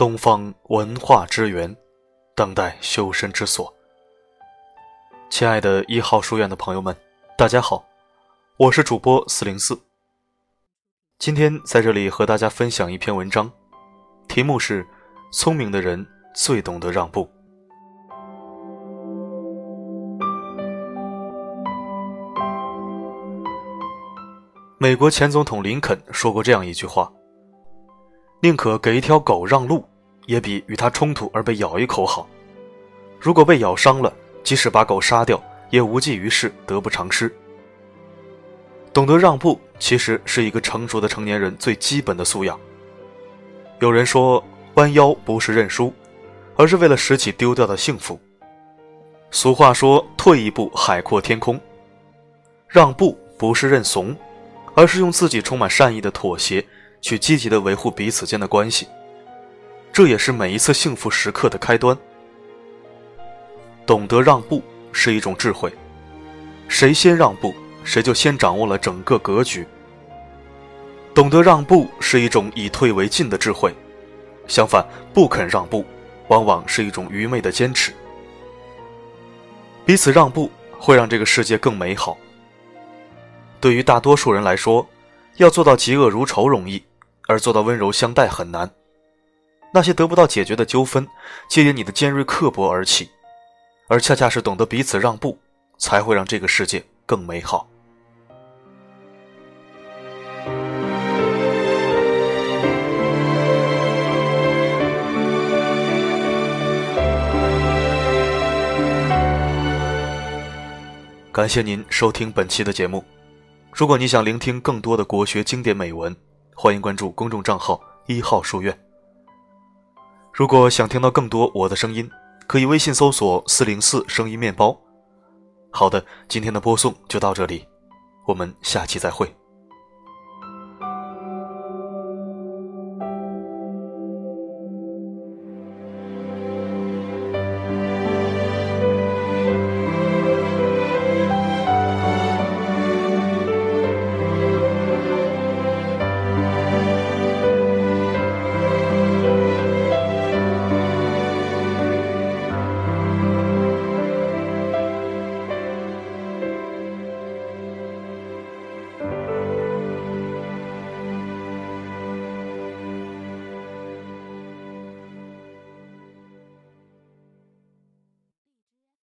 东方文化之源，当代修身之所。亲爱的一号书院的朋友们，大家好，我是主播四零四。今天在这里和大家分享一篇文章，题目是《聪明的人最懂得让步》。美国前总统林肯说过这样一句话：“宁可给一条狗让路，也比与它冲突而被咬一口好。如果被咬伤了，即使把狗杀掉，也无济于事，得不偿失。”懂得让步，其实是一个成熟的成年人最基本的素养。有人说，弯腰不是认输，而是为了拾起丢掉的幸福。俗话说：“退一步，海阔天空。”让步不是认怂。而是用自己充满善意的妥协，去积极的维护彼此间的关系。这也是每一次幸福时刻的开端。懂得让步是一种智慧，谁先让步，谁就先掌握了整个格局。懂得让步是一种以退为进的智慧，相反，不肯让步，往往是一种愚昧的坚持。彼此让步会让这个世界更美好。对于大多数人来说，要做到嫉恶如仇容易，而做到温柔相待很难。那些得不到解决的纠纷，皆因你的尖锐刻薄而起，而恰恰是懂得彼此让步，才会让这个世界更美好。感谢您收听本期的节目。如果你想聆听更多的国学经典美文，欢迎关注公众账号“一号书院”。如果想听到更多我的声音，可以微信搜索“四零四声音面包”。好的，今天的播送就到这里，我们下期再会。